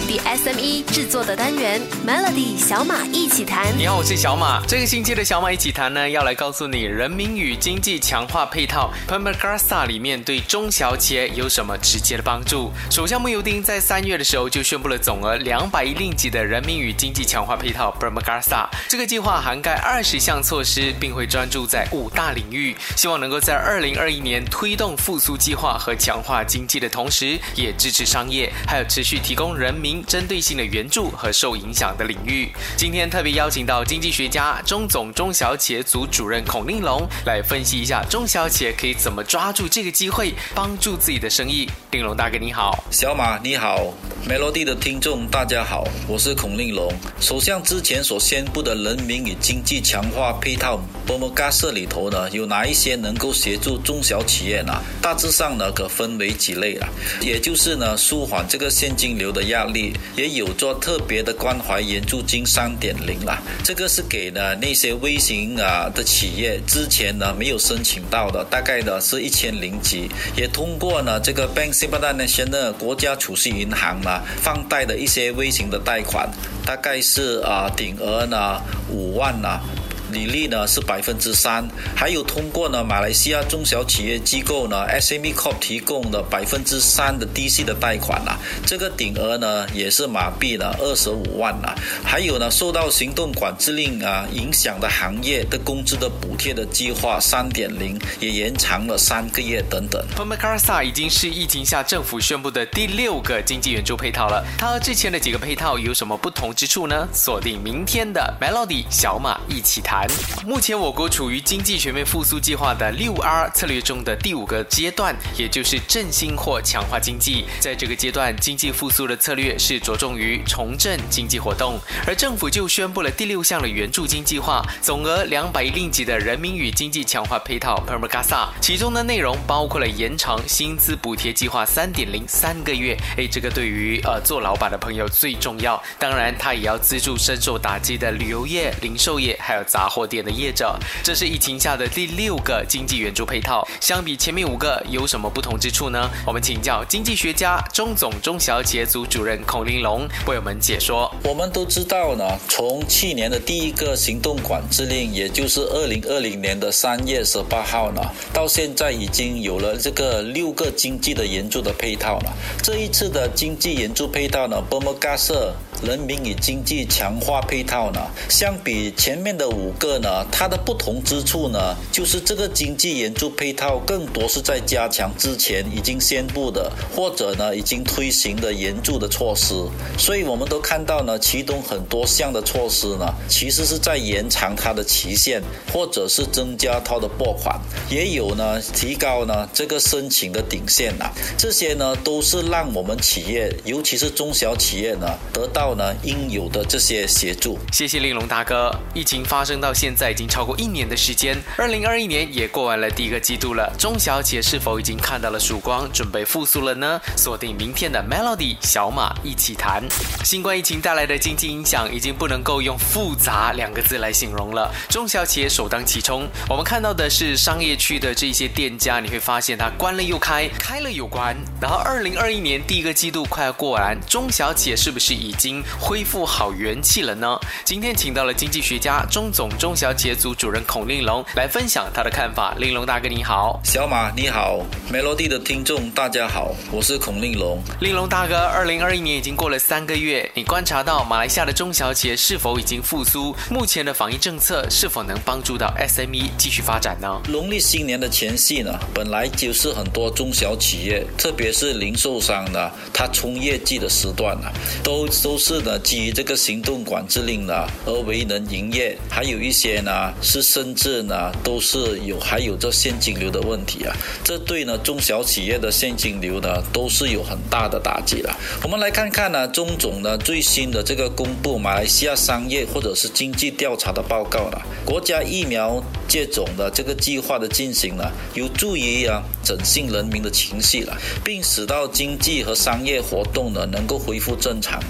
本地 SME 制作的单元 Melody 小马一起谈。你好，我是小马。这个星期的小马一起谈呢，要来告诉你人民与经济强化配套 Permagasa 里面对中小企业有什么直接的帮助。首相穆尤丁在三月的时候就宣布了总额两百亿令吉的人民与经济强化配套 Permagasa。这个计划涵盖二十项措施，并会专注在五大领域，希望能够在二零二一年推动复苏计划和强化经济的同时，也支持商业，还有持续提供人民针对性的援助和受影响的领域。今天特别邀请到经济学家、中总中小企业组主任孔令龙来分析一下中小企业可以怎么抓住这个机会，帮助自己的生意。令龙大哥你好，小马你好，Melody 的听众大家好，我是孔令龙。首相之前所宣布的人民与经济强化配套 b o m g a s 里头呢，有哪一些能够协助中小企业呢？大致上呢，可分为几类啊，也就是呢，舒缓这个现金流的压力，也有做特别的关怀援助金三点零啦。这个是给呢那些微型啊的企业之前呢没有申请到的，大概呢是一千零级，也通过呢这个 Bank s i b a d a National 国家储蓄银行呢放贷的一些微型的贷款，大概是啊顶额呢五万呢。利率呢是百分之三，还有通过呢马来西亚中小企业机构呢 SME Corp 提供的百分之三的低息的贷款啊，这个顶额呢也是马币呢二十五万啊，还有呢受到行动管制令啊影响的行业的工资的补贴的计划三点零也延长了三个月等等。p m a k a s a 已经是疫情下政府宣布的第六个经济援助配套了，它和之前的几个配套有什么不同之处呢？锁定明天的 Melody 小马一起谈。目前我国处于经济全面复苏计划的六 R 策略中的第五个阶段，也就是振兴或强化经济。在这个阶段，经济复苏的策略是着重于重振经济活动，而政府就宣布了第六项的援助金计划，总额两百亿令吉的人民与经济强化配套 Permagasa，其中的内容包括了延长薪资补贴计划三点零三个月。哎，这个对于呃做老板的朋友最重要。当然，他也要资助深受打击的旅游业、零售业还有杂货店的业者，这是疫情下的第六个经济援助配套。相比前面五个，有什么不同之处呢？我们请教经济学家、中总中小企业组主任孔玲龙为我们解说。我们都知道呢，从去年的第一个行动管制令，也就是二零二零年的三月十八号呢，到现在已经有了这个六个经济的援助的配套了。这一次的经济援助配套呢，波摩加社人民与经济强化配套呢，相比前面的五个呢，它的不同之处呢，就是这个经济援助配套更多是在加强之前已经宣布的或者呢已经推行的援助的措施。所以我们都看到呢，其中很多项的措施呢，其实是在延长它的期限，或者是增加它的拨款，也有呢提高呢这个申请的顶线呐。这些呢都是让我们企业，尤其是中小企业呢，得到。呢应有的这些协助，谢谢令龙大哥。疫情发生到现在已经超过一年的时间，二零二一年也过完了第一个季度了。中小企业是否已经看到了曙光，准备复苏了呢？锁定明天的 Melody 小马一起谈。新冠疫情带来的经济影响已经不能够用复杂两个字来形容了。中小企业首当其冲，我们看到的是商业区的这些店家，你会发现它关了又开，开了又关。然后二零二一年第一个季度快要过完，中小企业是不是已经？恢复好元气了呢。今天请到了经济学家、中总中小企业组主任孔令龙来分享他的看法。令龙大哥你好，小马你好，Melody 的听众大家好，我是孔令龙。令龙大哥，二零二一年已经过了三个月，你观察到马来西亚的中小企业是否已经复苏？目前的防疫政策是否能帮助到 SME 继续发展呢？农历新年的前夕呢，本来就是很多中小企业，特别是零售商呢，他冲业绩的时段呢，都都是。是呢，基于这个行动管制令呢而为能营业，还有一些呢是甚至呢都是有还有这现金流的问题啊，这对呢中小企业的现金流呢都是有很大的打击了。我们来看看呢中总呢最新的这个公布马来西亚商业或者是经济调查的报告了，国家疫苗接种的这个计划的进行呢，有助于啊整兴人民的情绪了，并使到经济和商业活动呢能够恢复正常。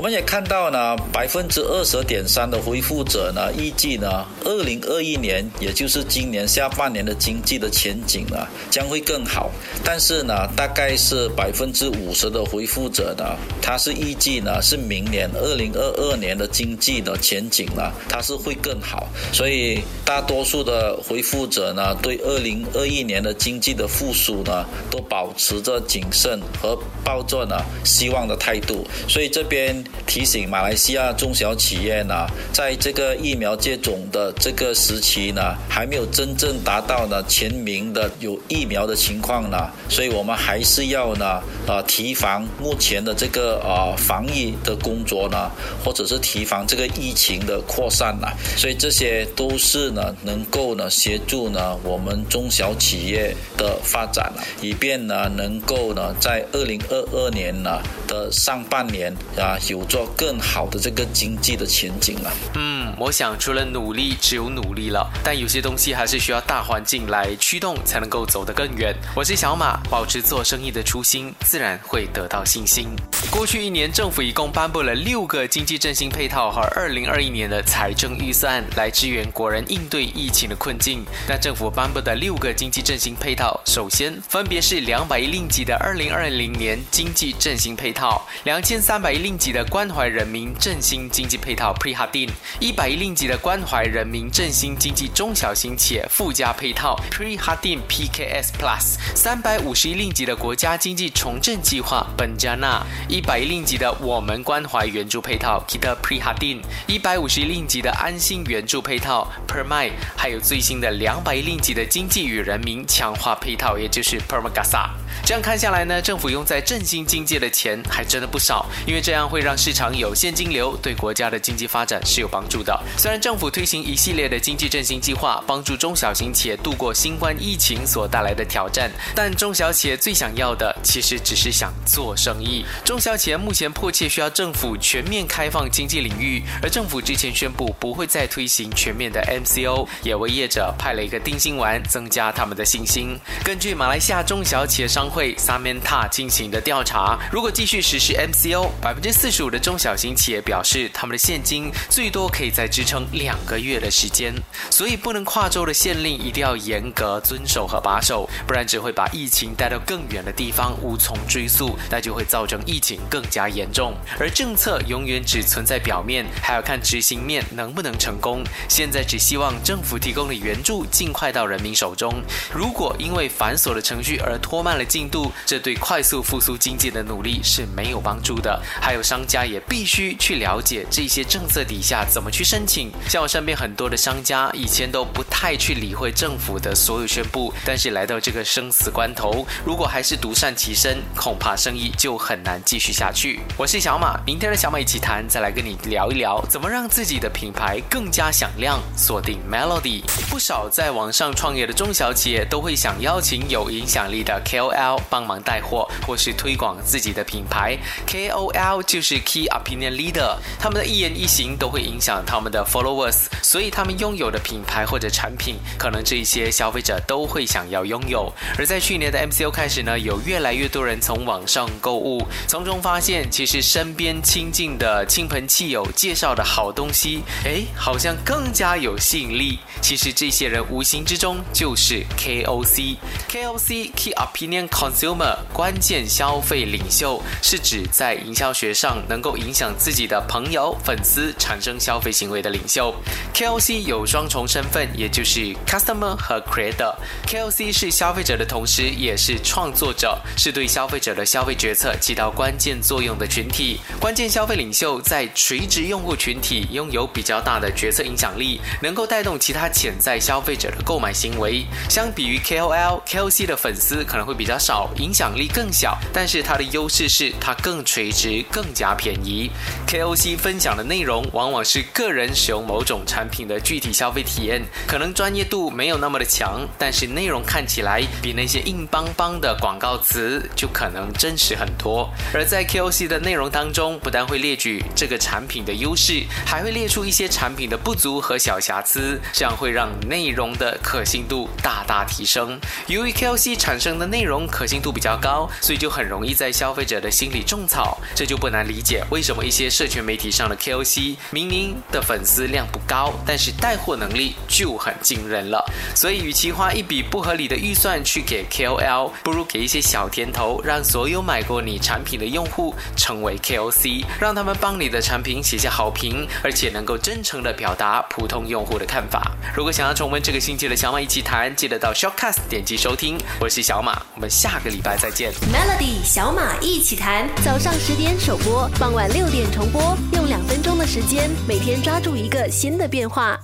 我们也看到呢，百分之二十点三的恢复者呢，预计呢，二零二一年，也就是今年下半年的经济的前景呢，将会更好。但是呢，大概是百分之五十的恢复者呢，他是预计呢，是明年二零二二年的经济的前景呢，它是会更好。所以大多数的恢复者呢，对二零二一年的经济的复苏呢，都保持着谨慎和抱着呢希望的态度。所以这边提醒马来西亚中小企业呢，在这个疫苗接种的这个时期呢，还没有真正达到呢全民的有疫苗的情况呢，所以我们还是要呢，呃，提防目前的这个呃防疫的工作呢，或者是提防这个疫情的扩散呢，所以这些都是呢，能够呢协助呢我们中小企业的发展，以便呢能够呢在二零二二年呢的上半年啊，有做更好的这个经济的前景了。嗯，我想除了努力，只有努力了。但有些东西还是需要大环境来驱动，才能够走得更远。我是小马，保持做生意的初心，自然会得到信心。过去一年，政府一共颁布了六个经济振兴配套和二零二一年的财政预算，来支援国人应对疫情的困境。那政府颁布的六个经济振兴配套，首先分别是两百亿令吉的二零二零年经济振兴配套，两千三百亿令吉的关怀人民振兴经济配套 （Prehadin），一百一令吉的关怀人民振兴经济中小型企业附加配套 （Prehadin PKS Plus），三百五十亿令吉的国家经济重振计划 （Benjana），一百一令吉的我们关怀援助配套 （Kita Prehadin），一百五十亿令吉的安心援助配套 （Permai），还有最新的两百亿令吉的经济与人民强化配套，也就是 Permagasa。这样看下来呢，政府用在振兴经济的钱还真的不少，因为这样会让让市场有现金流，对国家的经济发展是有帮助的。虽然政府推行一系列的经济振兴计划，帮助中小型企业度过新冠疫情所带来的挑战，但中小企业最想要的其实只是想做生意。中小企业目前迫切需要政府全面开放经济领域，而政府之前宣布不会再推行全面的 MCO，也为业者派了一个定心丸，增加他们的信心。根据马来西亚中小企业商会 Samenta 进行的调查，如果继续实施 MCO，百分之四十五的中小型企业表示，他们的现金最多可以再支撑两个月的时间。所以，不能跨州的限令一定要严格遵守和把守，不然只会把疫情带到更远的地方，无从追溯，那就会造成疫情更加严重。而政策永远只存在表面，还要看执行面能不能成功。现在只希望政府提供的援助尽快到人民手中。如果因为繁琐的程序而拖慢了进度，这对快速复苏经济的努力是没有帮助的。还有商家也必须去了解这些政策底下怎么去申请。像我身边很多的商家，以前都不太去理会政府的所有宣布，但是来到这个生死关头，如果还是独善其身，恐怕生意就很难继续下去。我是小马，明天的小马一起谈，再来跟你聊一聊怎么让自己的品牌更加响亮。锁定 Melody，不少在网上创业的中小企业都会想邀请有影响力的 KOL 帮忙带货，或是推广自己的品牌。KOL 就是 Key Opinion Leader，他们的一言一行都会影响他们的 followers，所以他们拥有的品牌或者产品，可能这一些消费者都会想要拥有。而在去年的 MCO 开始呢，有越来越多人从网上购物，从中发现其实身边亲近的亲朋戚友介绍的好东西，哎，好像更加有吸引力。其实这些人无形之中就是 KOC，KOC Key Opinion Consumer 关键消费领袖，是指在营销学上能够影响自己的朋友、粉丝产生消费行为的领袖。KOC 有双重身份，也就是 Customer 和 Creator。KOC 是消费者的同时，也是创作者，是对消费者的消费决策起到关键作用的群体。关键消费领袖在垂直用户群体拥有比较大的决策影响力，能够带动其他潜在消费者的购买行为。相比于 KOL，KOC 的粉丝可能会比较少，影响力更小，但是它的优势是它更垂直、更加便宜。KOC 分享的内容往往是个人使用某种产品的具体消费体验，可能专业度没有那么的强，但是内容看起来比那些硬邦邦的广告词就可能真实很多。而在 KOC 的内容当中，不但会列举这个产品的优势，还会列出一些产品的不足和小瑕疵，这样会让内容的可信度大大提升。由于 KOC 产生的内容可信度比较高，所以就很容易在消费者的心里种草，这就不难理理解为什么一些社群媒体上的 KOC 明明的粉丝量不高，但是带货能力就很惊人了。所以，与其花一笔不合理的预算去给 KOL，不如给一些小甜头，让所有买过你产品的用户成为 KOC，让他们帮你的产品写下好评，而且能够真诚的表达普通用户的看法。如果想要重温这个星期的小马一起谈，记得到 Shortcast 点击收听。我是小马，我们下个礼拜再见。Melody 小马一起谈，早上十点首播，傍晚六点重播，用两分钟的时间，每天抓住一个新的变化。